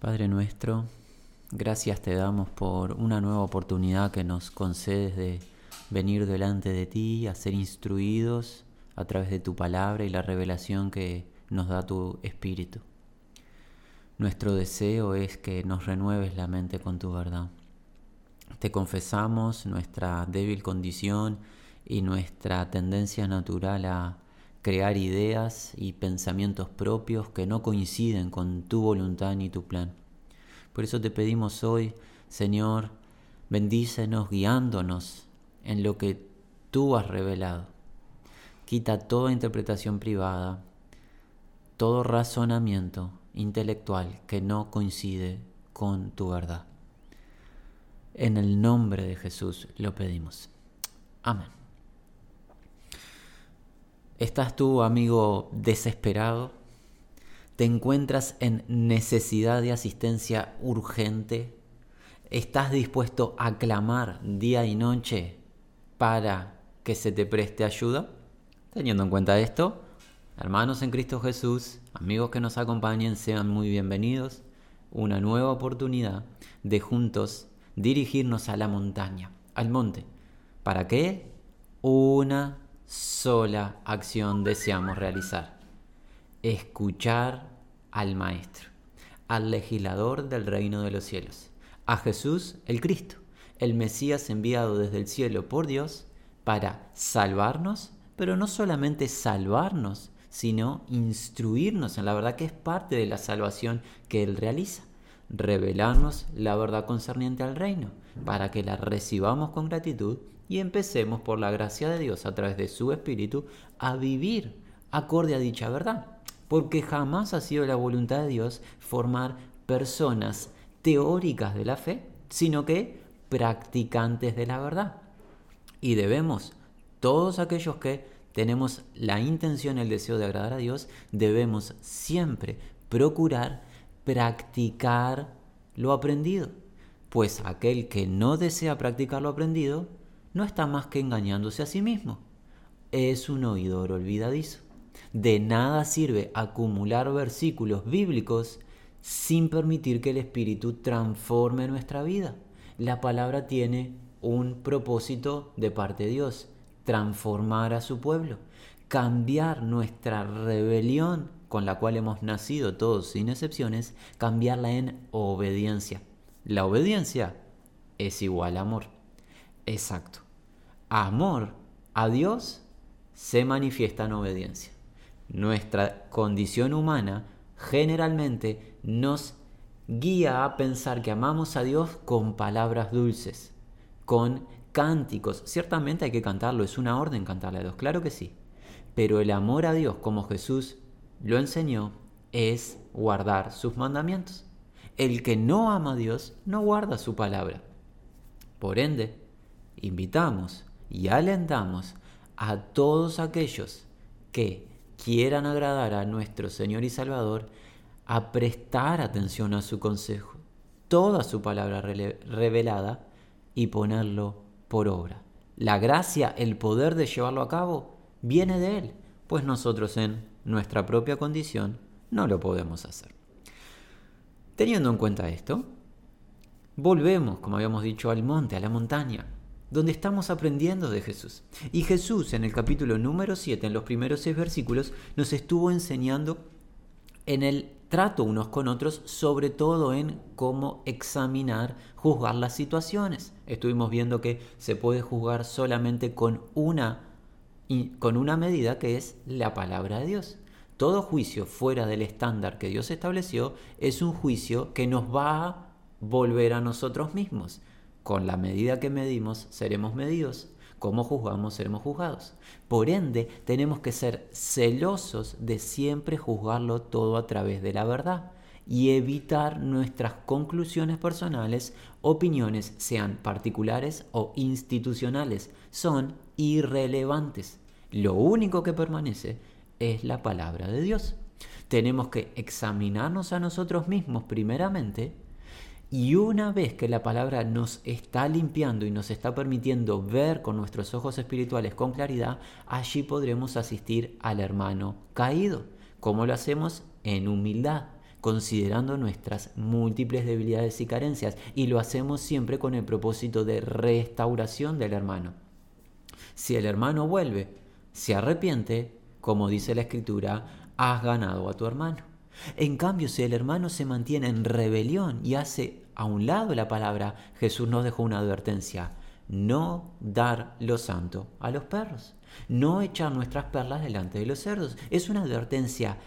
Padre nuestro, gracias te damos por una nueva oportunidad que nos concedes de venir delante de ti, a ser instruidos a través de tu palabra y la revelación que nos da tu Espíritu. Nuestro deseo es que nos renueves la mente con tu verdad. Te confesamos nuestra débil condición y nuestra tendencia natural a crear ideas y pensamientos propios que no coinciden con tu voluntad ni tu plan. Por eso te pedimos hoy, Señor, bendícenos guiándonos en lo que tú has revelado. Quita toda interpretación privada, todo razonamiento intelectual que no coincide con tu verdad. En el nombre de Jesús lo pedimos. Amén. ¿Estás tú, amigo, desesperado? ¿Te encuentras en necesidad de asistencia urgente? ¿Estás dispuesto a clamar día y noche para que se te preste ayuda? Teniendo en cuenta esto, hermanos en Cristo Jesús, amigos que nos acompañen, sean muy bienvenidos. Una nueva oportunidad de juntos dirigirnos a la montaña, al monte. ¿Para qué? Una sola acción deseamos realizar. Escuchar al Maestro, al legislador del reino de los cielos, a Jesús el Cristo, el Mesías enviado desde el cielo por Dios para salvarnos, pero no solamente salvarnos, sino instruirnos en la verdad que es parte de la salvación que Él realiza, revelarnos la verdad concerniente al reino, para que la recibamos con gratitud y empecemos por la gracia de Dios a través de su Espíritu a vivir acorde a dicha verdad. Porque jamás ha sido la voluntad de Dios formar personas teóricas de la fe, sino que practicantes de la verdad. Y debemos, todos aquellos que tenemos la intención, el deseo de agradar a Dios, debemos siempre procurar practicar lo aprendido. Pues aquel que no desea practicar lo aprendido, no está más que engañándose a sí mismo. Es un oidor olvidadizo. De nada sirve acumular versículos bíblicos sin permitir que el Espíritu transforme nuestra vida. La palabra tiene un propósito de parte de Dios, transformar a su pueblo, cambiar nuestra rebelión con la cual hemos nacido todos sin excepciones, cambiarla en obediencia. La obediencia es igual a amor. Exacto. Amor a Dios se manifiesta en obediencia. Nuestra condición humana generalmente nos guía a pensar que amamos a Dios con palabras dulces, con cánticos. Ciertamente hay que cantarlo, es una orden cantarle a Dios, claro que sí. Pero el amor a Dios, como Jesús lo enseñó, es guardar sus mandamientos. El que no ama a Dios no guarda su palabra. Por ende, invitamos y alentamos a todos aquellos que quieran agradar a nuestro Señor y Salvador a prestar atención a su consejo, toda su palabra revelada y ponerlo por obra. La gracia, el poder de llevarlo a cabo, viene de Él, pues nosotros en nuestra propia condición no lo podemos hacer. Teniendo en cuenta esto, volvemos, como habíamos dicho, al monte, a la montaña, donde estamos aprendiendo de Jesús. Y Jesús en el capítulo número 7, en los primeros seis versículos, nos estuvo enseñando en el trato unos con otros, sobre todo en cómo examinar, juzgar las situaciones. Estuvimos viendo que se puede juzgar solamente con una, con una medida que es la palabra de Dios. Todo juicio fuera del estándar que Dios estableció es un juicio que nos va a volver a nosotros mismos. Con la medida que medimos, seremos medidos. Como juzgamos, seremos juzgados. Por ende, tenemos que ser celosos de siempre juzgarlo todo a través de la verdad y evitar nuestras conclusiones personales, opiniones, sean particulares o institucionales. Son irrelevantes. Lo único que permanece es la palabra de Dios. Tenemos que examinarnos a nosotros mismos primeramente y una vez que la palabra nos está limpiando y nos está permitiendo ver con nuestros ojos espirituales con claridad, allí podremos asistir al hermano caído. ¿Cómo lo hacemos? En humildad, considerando nuestras múltiples debilidades y carencias, y lo hacemos siempre con el propósito de restauración del hermano. Si el hermano vuelve, se arrepiente, como dice la escritura, has ganado a tu hermano. En cambio, si el hermano se mantiene en rebelión y hace a un lado la palabra, Jesús nos dejó una advertencia, no dar lo santo a los perros, no echar nuestras perlas delante de los cerdos. Es una advertencia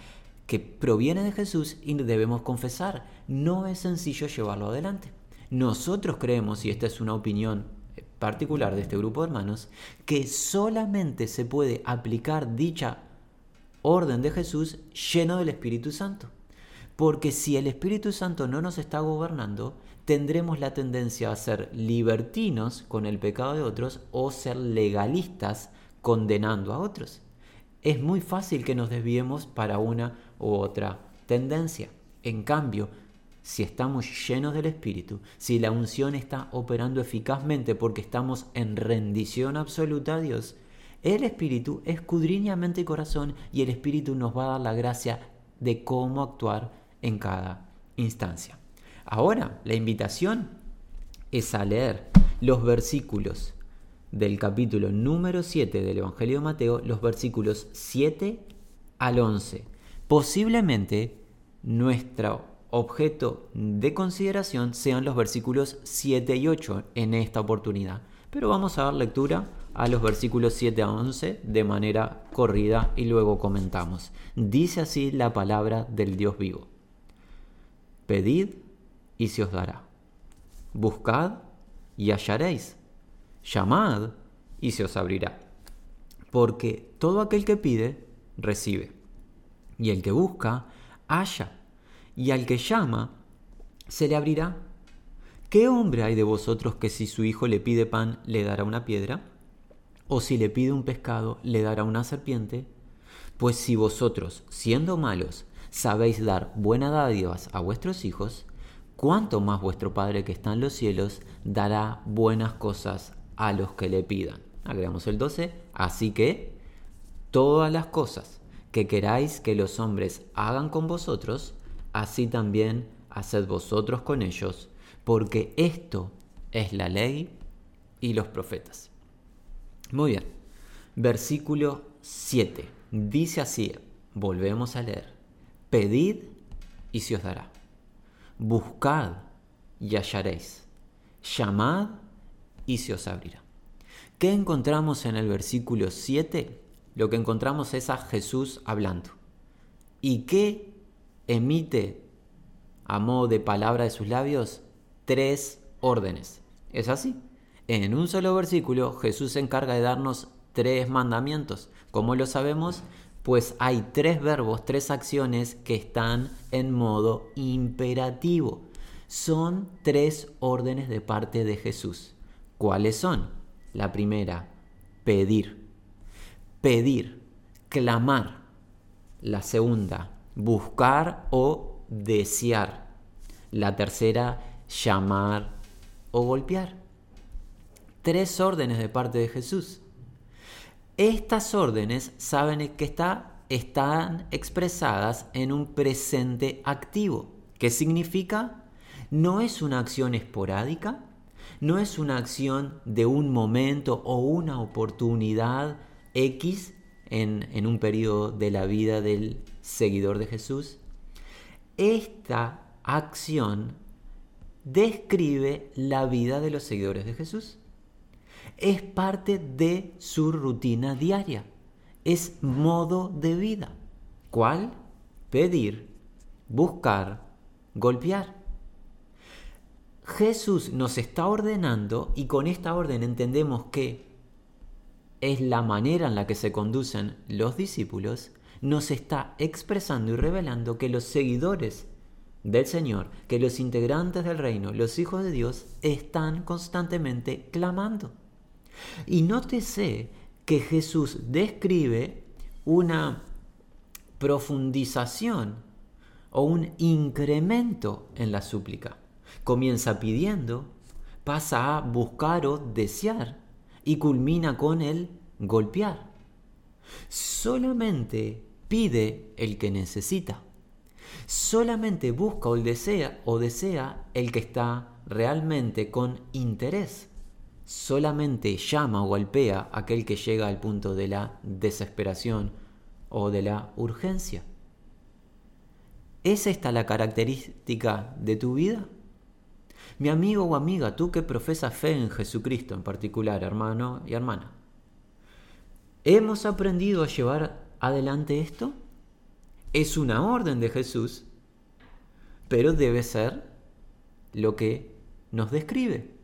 que proviene de Jesús y debemos confesar. No es sencillo llevarlo adelante. Nosotros creemos, y esta es una opinión particular de este grupo de hermanos, que solamente se puede aplicar dicha orden de Jesús lleno del Espíritu Santo. Porque si el Espíritu Santo no nos está gobernando, tendremos la tendencia a ser libertinos con el pecado de otros o ser legalistas condenando a otros. Es muy fácil que nos desviemos para una u otra tendencia. En cambio, si estamos llenos del Espíritu, si la unción está operando eficazmente porque estamos en rendición absoluta a Dios, el Espíritu escudriña mente y corazón y el Espíritu nos va a dar la gracia de cómo actuar en cada instancia. Ahora, la invitación es a leer los versículos del capítulo número 7 del Evangelio de Mateo, los versículos 7 al 11. Posiblemente nuestro objeto de consideración sean los versículos 7 y 8 en esta oportunidad. Pero vamos a dar lectura a los versículos 7 a 11 de manera corrida y luego comentamos. Dice así la palabra del Dios vivo. Pedid y se os dará. Buscad y hallaréis. Llamad y se os abrirá. Porque todo aquel que pide, recibe. Y el que busca, halla. Y al que llama, se le abrirá. ¿Qué hombre hay de vosotros que si su hijo le pide pan, le dará una piedra? ¿O si le pide un pescado, le dará una serpiente? Pues si vosotros, siendo malos, sabéis dar buenas dádivas a vuestros hijos, cuánto más vuestro Padre que está en los cielos dará buenas cosas a los que le pidan. Agregamos el 12. Así que todas las cosas que queráis que los hombres hagan con vosotros, así también haced vosotros con ellos, porque esto es la ley y los profetas. Muy bien. Versículo 7. Dice así, volvemos a leer. Pedid y se os dará. Buscad y hallaréis. Llamad y se os abrirá. ¿Qué encontramos en el versículo 7? Lo que encontramos es a Jesús hablando. ¿Y qué emite a modo de palabra de sus labios? Tres órdenes. ¿Es así? En un solo versículo Jesús se encarga de darnos tres mandamientos. ¿Cómo lo sabemos? Pues hay tres verbos, tres acciones que están en modo imperativo. Son tres órdenes de parte de Jesús. ¿Cuáles son? La primera, pedir. Pedir, clamar. La segunda, buscar o desear. La tercera, llamar o golpear tres órdenes de parte de Jesús. Estas órdenes saben que está, están expresadas en un presente activo. ¿Qué significa? No es una acción esporádica, no es una acción de un momento o una oportunidad X en, en un periodo de la vida del seguidor de Jesús. Esta acción describe la vida de los seguidores de Jesús es parte de su rutina diaria, es modo de vida. ¿Cuál? Pedir, buscar, golpear. Jesús nos está ordenando y con esta orden entendemos que es la manera en la que se conducen los discípulos, nos está expresando y revelando que los seguidores del Señor, que los integrantes del reino, los hijos de Dios, están constantemente clamando. Y nótese que Jesús describe una profundización o un incremento en la súplica. Comienza pidiendo, pasa a buscar o desear y culmina con el golpear. Solamente pide el que necesita. Solamente busca o desea o desea el que está realmente con interés. Solamente llama o golpea aquel que llega al punto de la desesperación o de la urgencia. ¿Es esta la característica de tu vida? Mi amigo o amiga, tú que profesas fe en Jesucristo en particular, hermano y hermana, ¿hemos aprendido a llevar adelante esto? Es una orden de Jesús, pero debe ser lo que nos describe.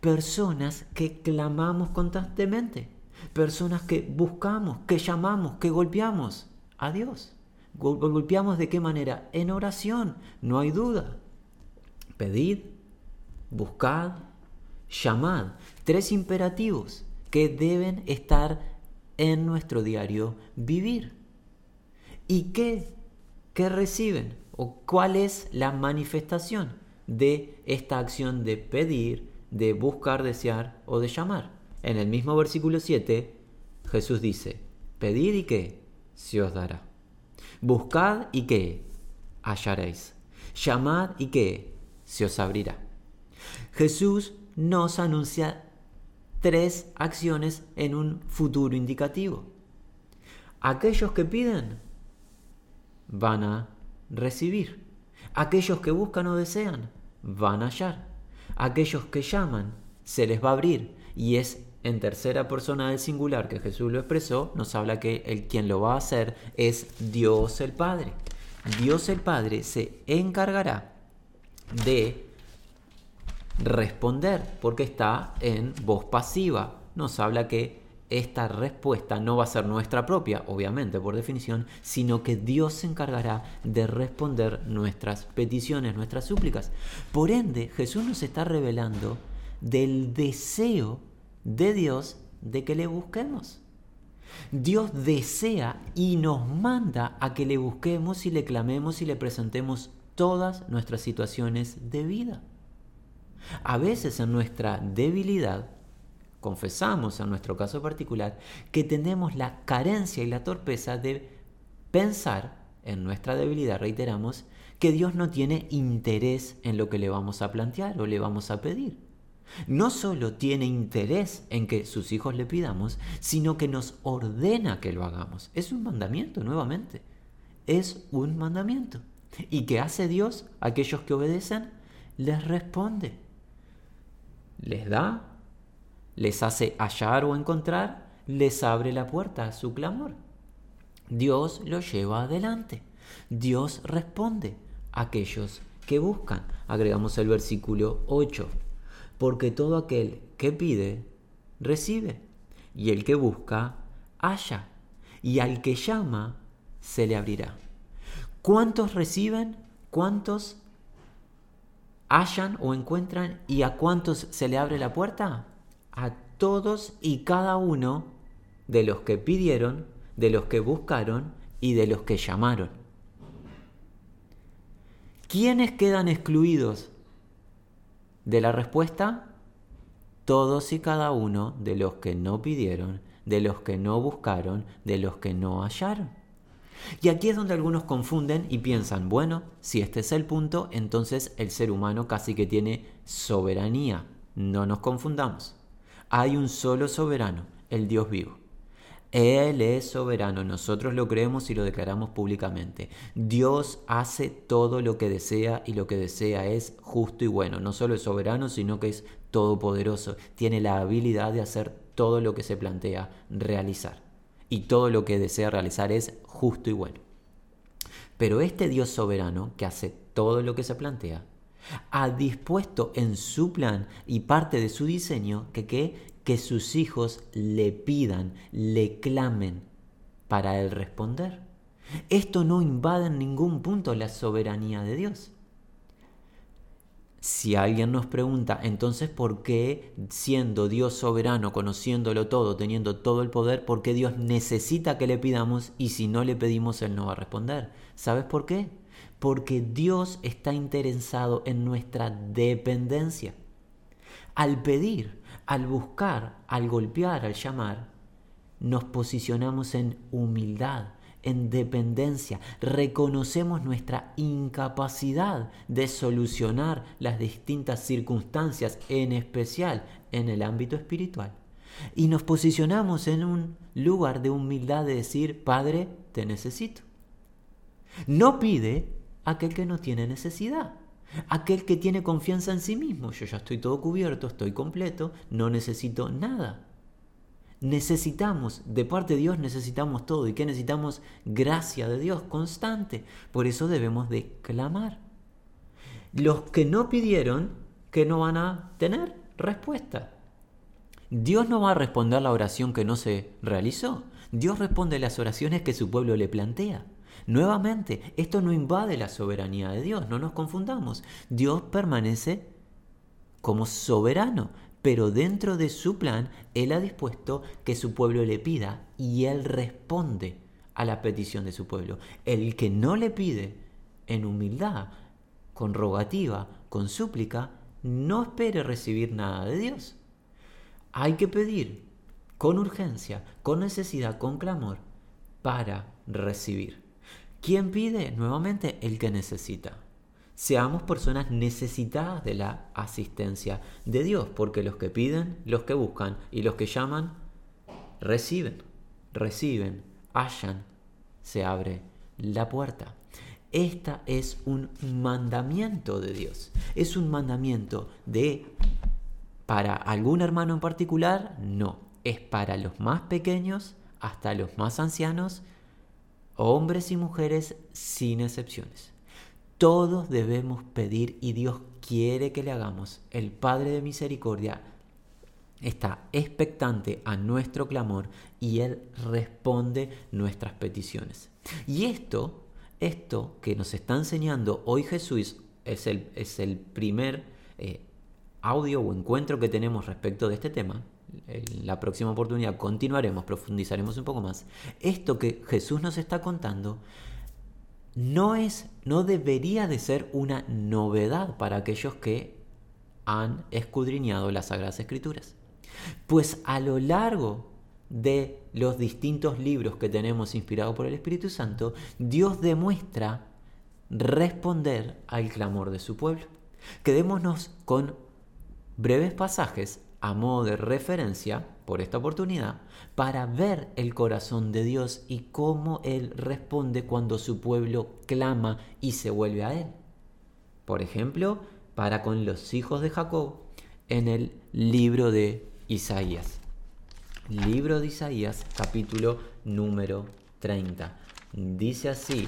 Personas que clamamos constantemente, personas que buscamos, que llamamos, que golpeamos a Dios. Golpeamos de qué manera? En oración, no hay duda. Pedid, buscad, llamad. Tres imperativos que deben estar en nuestro diario vivir. ¿Y qué? ¿Qué reciben? ¿O cuál es la manifestación de esta acción de pedir, de buscar, desear o de llamar? En el mismo versículo 7, Jesús dice, pedid y qué? Se os dará. Buscad y qué? Hallaréis. Llamad y qué? Se os abrirá. Jesús nos anuncia tres acciones en un futuro indicativo. Aquellos que piden van a recibir. Aquellos que buscan o desean van a hallar. Aquellos que llaman se les va a abrir. Y es en tercera persona del singular que Jesús lo expresó, nos habla que el quien lo va a hacer es Dios el Padre. Dios el Padre se encargará de responder porque está en voz pasiva. Nos habla que esta respuesta no va a ser nuestra propia, obviamente por definición, sino que Dios se encargará de responder nuestras peticiones, nuestras súplicas. Por ende, Jesús nos está revelando del deseo de Dios de que le busquemos. Dios desea y nos manda a que le busquemos y le clamemos y le presentemos todas nuestras situaciones de vida. A veces en nuestra debilidad, confesamos en nuestro caso particular, que tenemos la carencia y la torpeza de pensar en nuestra debilidad, reiteramos, que Dios no tiene interés en lo que le vamos a plantear o le vamos a pedir no solo tiene interés en que sus hijos le pidamos, sino que nos ordena que lo hagamos. Es un mandamiento, nuevamente. Es un mandamiento. ¿Y qué hace Dios aquellos que obedecen? Les responde. Les da, les hace hallar o encontrar, les abre la puerta a su clamor. Dios lo lleva adelante. Dios responde a aquellos que buscan. Agregamos el versículo 8 porque todo aquel que pide, recibe, y el que busca, halla, y al que llama, se le abrirá. ¿Cuántos reciben? ¿Cuántos hallan o encuentran? ¿Y a cuántos se le abre la puerta? A todos y cada uno de los que pidieron, de los que buscaron y de los que llamaron. ¿Quiénes quedan excluidos de la respuesta, todos y cada uno de los que no pidieron, de los que no buscaron, de los que no hallaron. Y aquí es donde algunos confunden y piensan, bueno, si este es el punto, entonces el ser humano casi que tiene soberanía. No nos confundamos. Hay un solo soberano, el Dios vivo. Él es soberano, nosotros lo creemos y lo declaramos públicamente. Dios hace todo lo que desea y lo que desea es justo y bueno. No solo es soberano, sino que es todopoderoso. Tiene la habilidad de hacer todo lo que se plantea realizar. Y todo lo que desea realizar es justo y bueno. Pero este Dios soberano, que hace todo lo que se plantea, ha dispuesto en su plan y parte de su diseño que, que sus hijos le pidan, le clamen para él responder. Esto no invade en ningún punto la soberanía de Dios. Si alguien nos pregunta, entonces, ¿por qué siendo Dios soberano, conociéndolo todo, teniendo todo el poder, por qué Dios necesita que le pidamos y si no le pedimos, Él no va a responder? ¿Sabes por qué? Porque Dios está interesado en nuestra dependencia. Al pedir, al buscar, al golpear, al llamar, nos posicionamos en humildad, en dependencia, reconocemos nuestra incapacidad de solucionar las distintas circunstancias, en especial en el ámbito espiritual. Y nos posicionamos en un lugar de humildad de decir, Padre, te necesito. No pide aquel que no tiene necesidad, aquel que tiene confianza en sí mismo. Yo ya estoy todo cubierto, estoy completo, no necesito nada. Necesitamos, de parte de Dios necesitamos todo. ¿Y qué necesitamos? Gracia de Dios constante. Por eso debemos de clamar. Los que no pidieron, que no van a tener respuesta. Dios no va a responder la oración que no se realizó. Dios responde las oraciones que su pueblo le plantea. Nuevamente, esto no invade la soberanía de Dios, no nos confundamos. Dios permanece como soberano, pero dentro de su plan, Él ha dispuesto que su pueblo le pida y Él responde a la petición de su pueblo. El que no le pide en humildad, con rogativa, con súplica, no espere recibir nada de Dios. Hay que pedir con urgencia, con necesidad, con clamor, para recibir. ¿Quién pide? Nuevamente, el que necesita seamos personas necesitadas de la asistencia de Dios, porque los que piden, los que buscan y los que llaman, reciben, reciben, hallan, se abre la puerta. Esta es un mandamiento de Dios. Es un mandamiento de para algún hermano en particular, no. Es para los más pequeños hasta los más ancianos, hombres y mujeres sin excepciones. Todos debemos pedir y Dios quiere que le hagamos. El Padre de Misericordia está expectante a nuestro clamor y Él responde nuestras peticiones. Y esto, esto que nos está enseñando hoy Jesús, es el, es el primer eh, audio o encuentro que tenemos respecto de este tema. En la próxima oportunidad continuaremos, profundizaremos un poco más. Esto que Jesús nos está contando no es, no debería de ser una novedad para aquellos que han escudriñado las Sagradas Escrituras. Pues a lo largo de los distintos libros que tenemos inspirados por el Espíritu Santo, Dios demuestra responder al clamor de su pueblo. Quedémonos con breves pasajes a modo de referencia por esta oportunidad para ver el corazón de Dios y cómo Él responde cuando su pueblo clama y se vuelve a Él. Por ejemplo, para con los hijos de Jacob en el libro de Isaías. Libro de Isaías, capítulo número 30. Dice así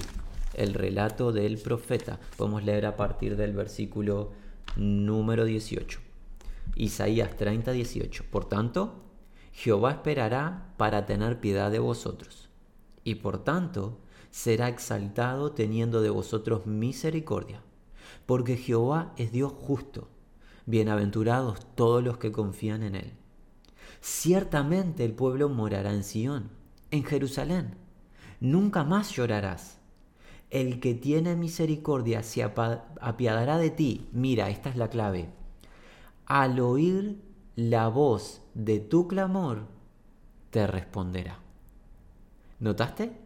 el relato del profeta. Podemos leer a partir del versículo número 18. Isaías 30, 18. Por tanto, Jehová esperará para tener piedad de vosotros, y por tanto será exaltado teniendo de vosotros misericordia, porque Jehová es Dios justo, bienaventurados todos los que confían en él. Ciertamente el pueblo morará en Sión, en Jerusalén. Nunca más llorarás. El que tiene misericordia se apiadará de ti. Mira, esta es la clave al oír la voz de tu clamor, te responderá. ¿Notaste?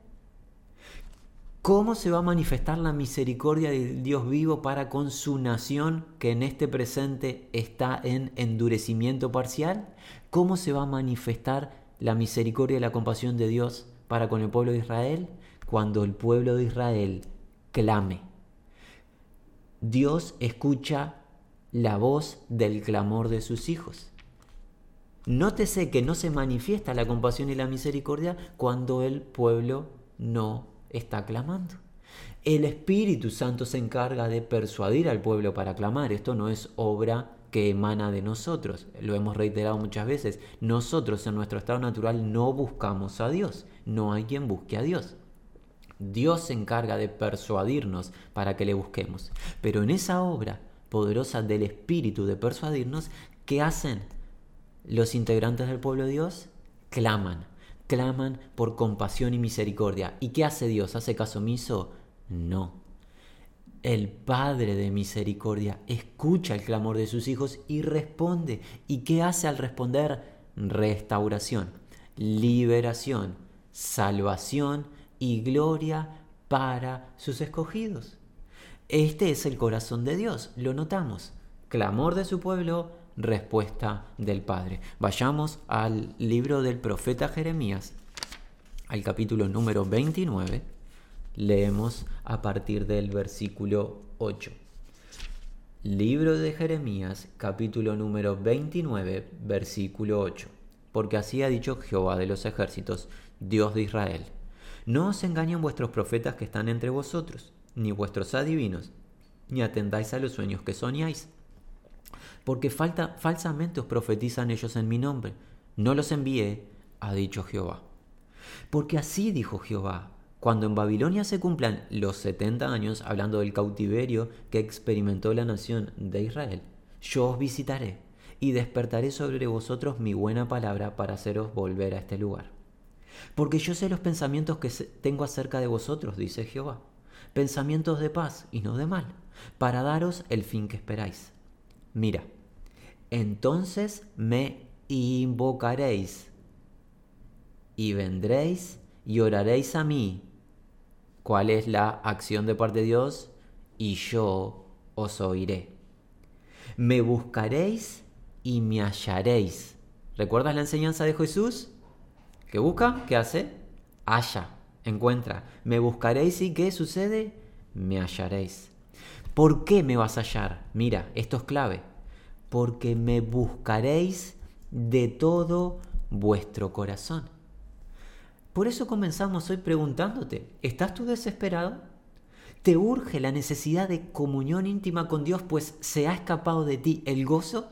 ¿Cómo se va a manifestar la misericordia del Dios vivo para con su nación que en este presente está en endurecimiento parcial? ¿Cómo se va a manifestar la misericordia y la compasión de Dios para con el pueblo de Israel? Cuando el pueblo de Israel clame. Dios escucha la voz del clamor de sus hijos. Nótese que no se manifiesta la compasión y la misericordia cuando el pueblo no está clamando. El Espíritu Santo se encarga de persuadir al pueblo para clamar. Esto no es obra que emana de nosotros. Lo hemos reiterado muchas veces. Nosotros en nuestro estado natural no buscamos a Dios. No hay quien busque a Dios. Dios se encarga de persuadirnos para que le busquemos. Pero en esa obra poderosa del Espíritu de persuadirnos, ¿qué hacen los integrantes del pueblo de Dios? Claman, claman por compasión y misericordia. ¿Y qué hace Dios? ¿Hace caso omiso? No. El Padre de misericordia escucha el clamor de sus hijos y responde. ¿Y qué hace al responder? Restauración, liberación, salvación y gloria para sus escogidos. Este es el corazón de Dios, lo notamos. Clamor de su pueblo, respuesta del Padre. Vayamos al libro del profeta Jeremías, al capítulo número 29. Leemos a partir del versículo 8. Libro de Jeremías, capítulo número 29, versículo 8. Porque así ha dicho Jehová de los ejércitos, Dios de Israel. No os engañen vuestros profetas que están entre vosotros, ni vuestros adivinos, ni atendáis a los sueños que soñáis. Porque falsamente os profetizan ellos en mi nombre. No los envié, ha dicho Jehová. Porque así dijo Jehová, cuando en Babilonia se cumplan los setenta años, hablando del cautiverio que experimentó la nación de Israel, yo os visitaré y despertaré sobre vosotros mi buena palabra para haceros volver a este lugar. Porque yo sé los pensamientos que tengo acerca de vosotros, dice Jehová, pensamientos de paz y no de mal, para daros el fin que esperáis. Mira, entonces me invocaréis y vendréis y oraréis a mí. ¿Cuál es la acción de parte de Dios? Y yo os oiré. Me buscaréis y me hallaréis. ¿Recuerdas la enseñanza de Jesús? ¿Qué busca? ¿Qué hace? Halla, encuentra. Me buscaréis y ¿qué sucede? Me hallaréis. ¿Por qué me vas a hallar? Mira, esto es clave. Porque me buscaréis de todo vuestro corazón. Por eso comenzamos hoy preguntándote, ¿estás tú desesperado? ¿Te urge la necesidad de comunión íntima con Dios pues se ha escapado de ti el gozo?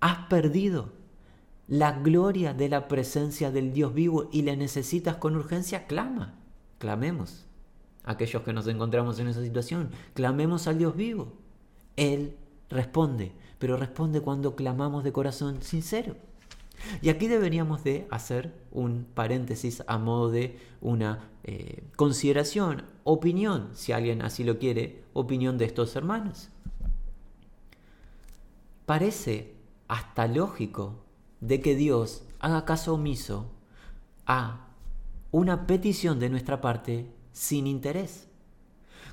¿Has perdido la gloria de la presencia del Dios vivo y le necesitas con urgencia? Clama, clamemos. Aquellos que nos encontramos en esa situación, clamemos al Dios vivo. Él responde, pero responde cuando clamamos de corazón sincero. Y aquí deberíamos de hacer un paréntesis a modo de una eh, consideración, opinión, si alguien así lo quiere, opinión de estos hermanos. Parece hasta lógico de que Dios haga caso omiso a una petición de nuestra parte sin interés.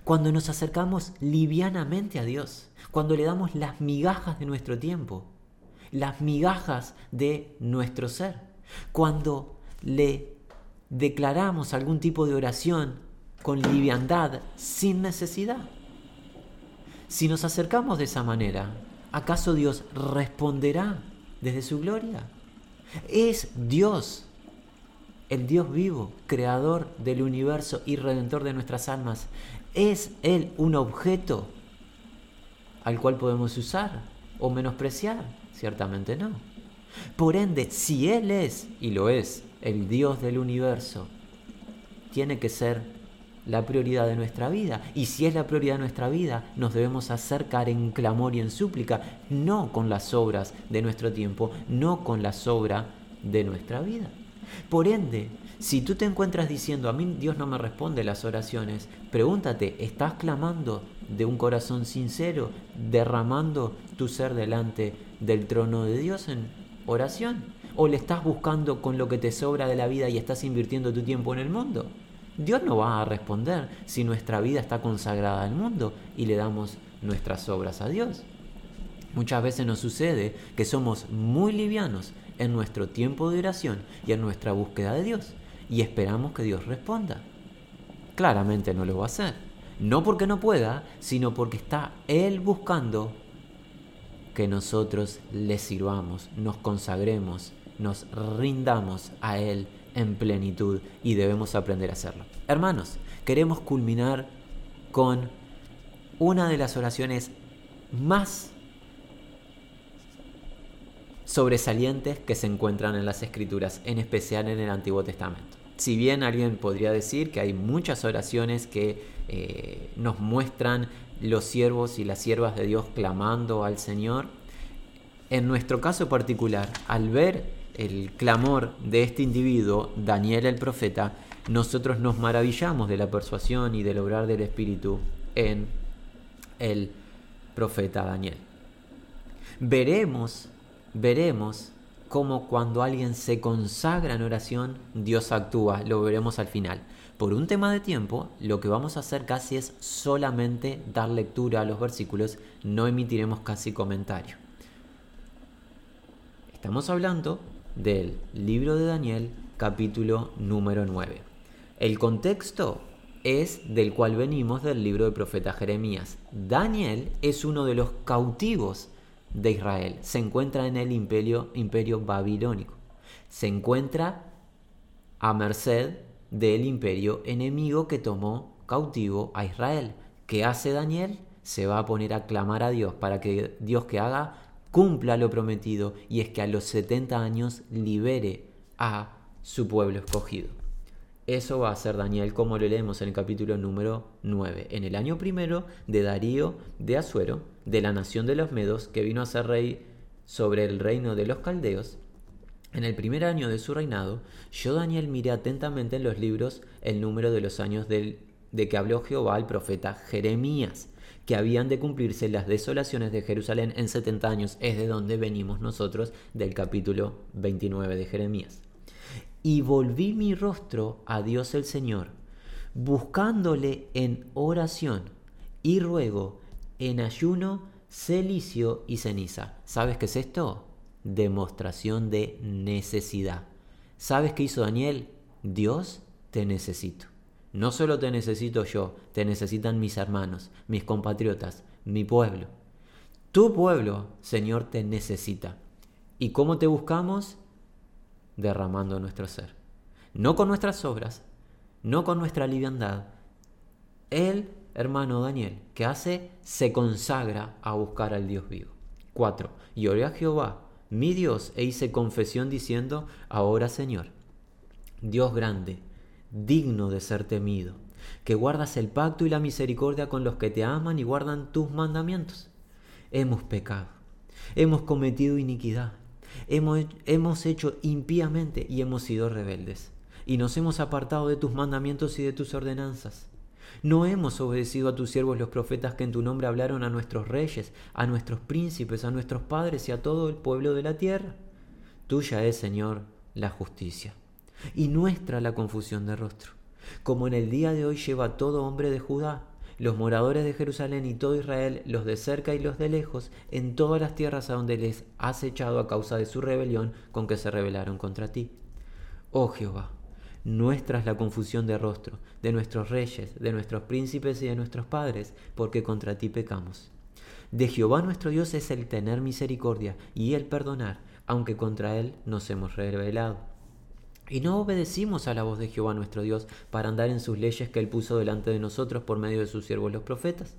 Cuando nos acercamos livianamente a Dios, cuando le damos las migajas de nuestro tiempo, las migajas de nuestro ser. Cuando le declaramos algún tipo de oración con liviandad, sin necesidad. Si nos acercamos de esa manera, ¿acaso Dios responderá desde su gloria? Es Dios, el Dios vivo, creador del universo y redentor de nuestras almas. ¿Es Él un objeto al cual podemos usar o menospreciar? Ciertamente no. Por ende, si Él es, y lo es, el Dios del universo, tiene que ser la prioridad de nuestra vida. Y si es la prioridad de nuestra vida, nos debemos acercar en clamor y en súplica, no con las obras de nuestro tiempo, no con la sobra de nuestra vida. Por ende, si tú te encuentras diciendo, a mí Dios no me responde las oraciones, pregúntate, ¿estás clamando de un corazón sincero, derramando tu ser delante del trono de Dios en oración? ¿O le estás buscando con lo que te sobra de la vida y estás invirtiendo tu tiempo en el mundo? Dios no va a responder si nuestra vida está consagrada al mundo y le damos nuestras obras a Dios. Muchas veces nos sucede que somos muy livianos en nuestro tiempo de oración y en nuestra búsqueda de Dios y esperamos que Dios responda. Claramente no lo va a hacer. No porque no pueda, sino porque está Él buscando que nosotros le sirvamos, nos consagremos, nos rindamos a Él en plenitud y debemos aprender a hacerlo. Hermanos, queremos culminar con una de las oraciones más sobresalientes que se encuentran en las escrituras, en especial en el Antiguo Testamento. Si bien alguien podría decir que hay muchas oraciones que eh, nos muestran los siervos y las siervas de Dios clamando al Señor, en nuestro caso particular, al ver el clamor de este individuo, Daniel el profeta, nosotros nos maravillamos de la persuasión y del obrar del Espíritu en el profeta Daniel. Veremos veremos cómo cuando alguien se consagra en oración, Dios actúa, lo veremos al final. Por un tema de tiempo, lo que vamos a hacer casi es solamente dar lectura a los versículos, no emitiremos casi comentario. Estamos hablando del libro de Daniel, capítulo número 9. El contexto es del cual venimos del libro del profeta Jeremías. Daniel es uno de los cautivos de Israel. Se encuentra en el imperio, imperio babilónico. Se encuentra a merced del imperio enemigo que tomó cautivo a Israel. ¿Qué hace Daniel? Se va a poner a clamar a Dios para que Dios que haga cumpla lo prometido y es que a los 70 años libere a su pueblo escogido. Eso va a ser Daniel como lo leemos en el capítulo número 9, en el año primero de Darío de Azuero, de la nación de los Medos, que vino a ser rey sobre el reino de los caldeos, en el primer año de su reinado, yo Daniel miré atentamente en los libros el número de los años del, de que habló Jehová al profeta Jeremías, que habían de cumplirse las desolaciones de Jerusalén en 70 años, es de donde venimos nosotros del capítulo 29 de Jeremías. Y volví mi rostro a Dios el Señor, buscándole en oración y ruego en ayuno, celicio y ceniza. ¿Sabes qué es esto? Demostración de necesidad. ¿Sabes qué hizo Daniel? Dios te necesito. No solo te necesito yo, te necesitan mis hermanos, mis compatriotas, mi pueblo. Tu pueblo, Señor, te necesita. ¿Y cómo te buscamos? Derramando nuestro ser. No con nuestras obras, no con nuestra liviandad. Él hermano Daniel, que hace, se consagra a buscar al Dios vivo. 4. Y oré a Jehová, mi Dios, e hice confesión diciendo, ahora Señor, Dios grande, digno de ser temido, que guardas el pacto y la misericordia con los que te aman y guardan tus mandamientos. Hemos pecado, hemos cometido iniquidad, hemos, hemos hecho impíamente y hemos sido rebeldes, y nos hemos apartado de tus mandamientos y de tus ordenanzas. No hemos obedecido a tus siervos los profetas que en tu nombre hablaron a nuestros reyes, a nuestros príncipes, a nuestros padres y a todo el pueblo de la tierra. Tuya es, Señor, la justicia, y nuestra la confusión de rostro, como en el día de hoy lleva todo hombre de Judá, los moradores de Jerusalén y todo Israel, los de cerca y los de lejos, en todas las tierras a donde les has echado a causa de su rebelión con que se rebelaron contra ti. Oh Jehová, nuestra es la confusión de rostro, de nuestros reyes, de nuestros príncipes y de nuestros padres, porque contra ti pecamos. De Jehová nuestro Dios es el tener misericordia y el perdonar, aunque contra él nos hemos rebelado. Y no obedecimos a la voz de Jehová nuestro Dios para andar en sus leyes que él puso delante de nosotros por medio de sus siervos los profetas.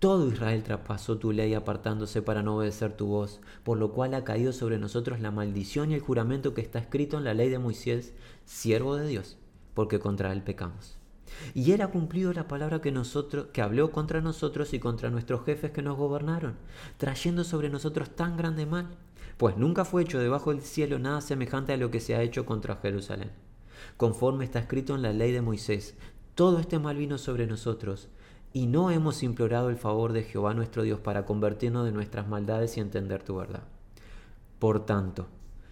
Todo Israel traspasó tu ley apartándose para no obedecer tu voz, por lo cual ha caído sobre nosotros la maldición y el juramento que está escrito en la ley de Moisés, siervo de Dios, porque contra él pecamos. Y él ha cumplido la palabra que que habló contra nosotros y contra nuestros jefes que nos gobernaron, trayendo sobre nosotros tan grande mal, pues nunca fue hecho debajo del cielo nada semejante a lo que se ha hecho contra Jerusalén. Conforme está escrito en la ley de Moisés, todo este mal vino sobre nosotros, y no hemos implorado el favor de Jehová nuestro Dios para convertirnos de nuestras maldades y entender tu verdad. Por tanto,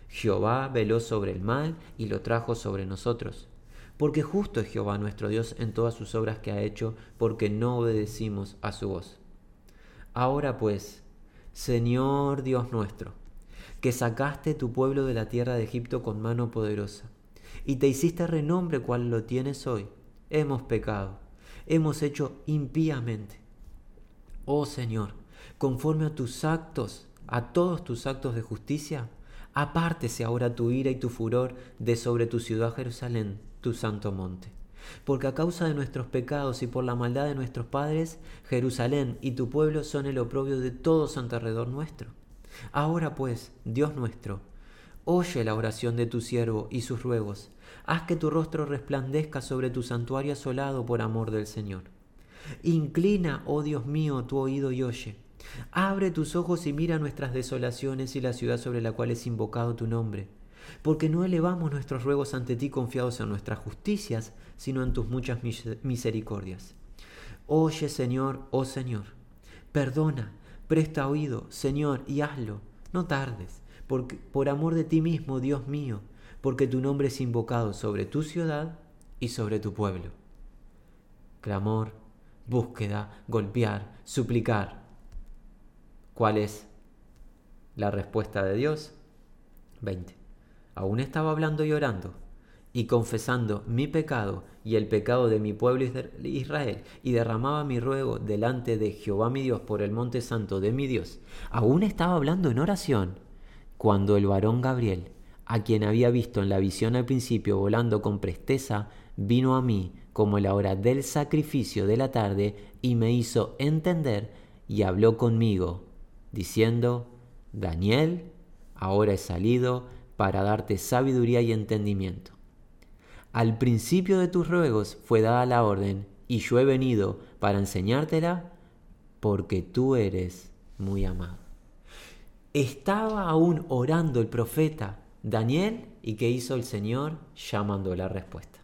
Jehová veló sobre el mal y lo trajo sobre nosotros. Porque justo es Jehová nuestro Dios en todas sus obras que ha hecho, porque no obedecimos a su voz. Ahora pues, Señor Dios nuestro, que sacaste tu pueblo de la tierra de Egipto con mano poderosa, y te hiciste renombre cual lo tienes hoy, hemos pecado hemos hecho impíamente. Oh Señor, conforme a tus actos, a todos tus actos de justicia, apártese ahora tu ira y tu furor de sobre tu ciudad Jerusalén, tu santo monte. Porque a causa de nuestros pecados y por la maldad de nuestros padres, Jerusalén y tu pueblo son el oprobio de todos alrededor nuestro. Ahora pues, Dios nuestro, oye la oración de tu siervo y sus ruegos, haz que tu rostro resplandezca sobre tu santuario asolado por amor del Señor. Inclina, oh Dios mío, tu oído y oye. Abre tus ojos y mira nuestras desolaciones y la ciudad sobre la cual es invocado tu nombre. Porque no elevamos nuestros ruegos ante ti confiados en nuestras justicias, sino en tus muchas misericordias. Oye, Señor, oh Señor. Perdona, presta oído, Señor, y hazlo. No tardes por, por amor de ti mismo, Dios mío, porque tu nombre es invocado sobre tu ciudad y sobre tu pueblo. Clamor, búsqueda, golpear, suplicar. ¿Cuál es la respuesta de Dios? 20. Aún estaba hablando y orando y confesando mi pecado y el pecado de mi pueblo Israel, y derramaba mi ruego delante de Jehová mi Dios por el monte santo de mi Dios. Aún estaba hablando en oración cuando el varón Gabriel, a quien había visto en la visión al principio volando con presteza, vino a mí como la hora del sacrificio de la tarde y me hizo entender y habló conmigo, diciendo, Daniel, ahora he salido para darte sabiduría y entendimiento. Al principio de tus ruegos fue dada la orden, y yo he venido para enseñártela, porque tú eres muy amado. Estaba aún orando el profeta Daniel, y ¿qué hizo el Señor? Llamando la respuesta.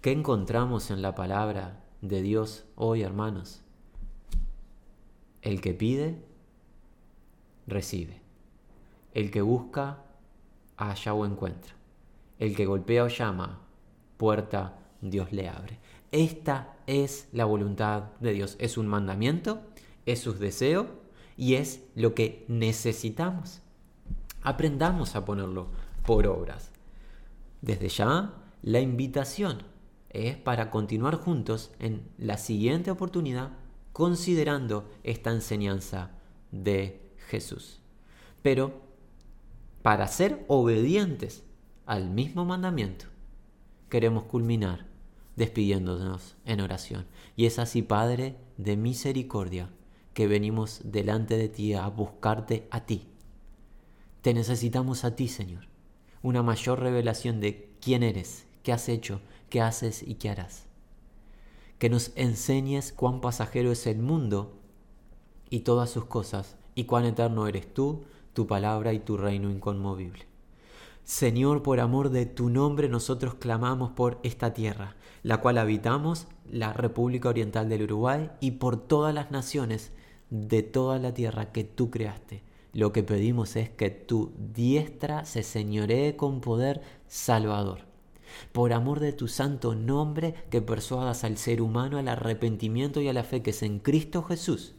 ¿Qué encontramos en la palabra de Dios hoy, hermanos? El que pide, recibe. El que busca, halla o encuentra. El que golpea o llama, puerta Dios le abre. Esta es la voluntad de Dios. Es un mandamiento, es su deseo y es lo que necesitamos. Aprendamos a ponerlo por obras. Desde ya, la invitación es para continuar juntos en la siguiente oportunidad considerando esta enseñanza de Jesús. Pero para ser obedientes al mismo mandamiento, queremos culminar despidiéndonos en oración. Y es así, Padre de misericordia, que venimos delante de ti a buscarte a ti. Te necesitamos a ti, Señor. Una mayor revelación de quién eres, qué has hecho, qué haces y qué harás. Que nos enseñes cuán pasajero es el mundo y todas sus cosas, y cuán eterno eres tú, tu palabra y tu reino inconmovible. Señor, por amor de tu nombre nosotros clamamos por esta tierra, la cual habitamos, la República Oriental del Uruguay, y por todas las naciones de toda la tierra que tú creaste. Lo que pedimos es que tu diestra se señoree con poder salvador por amor de tu santo nombre, que persuadas al ser humano al arrepentimiento y a la fe que es en Cristo Jesús,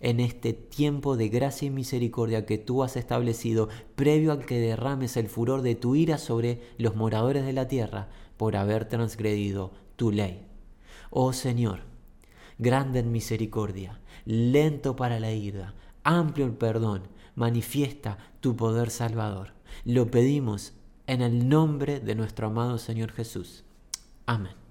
en este tiempo de gracia y misericordia que tú has establecido, previo al que derrames el furor de tu ira sobre los moradores de la tierra por haber transgredido tu ley. Oh Señor, grande en misericordia, lento para la ira, amplio el perdón, manifiesta tu poder salvador. Lo pedimos en el nombre de nuestro amado Señor Jesús. Amén.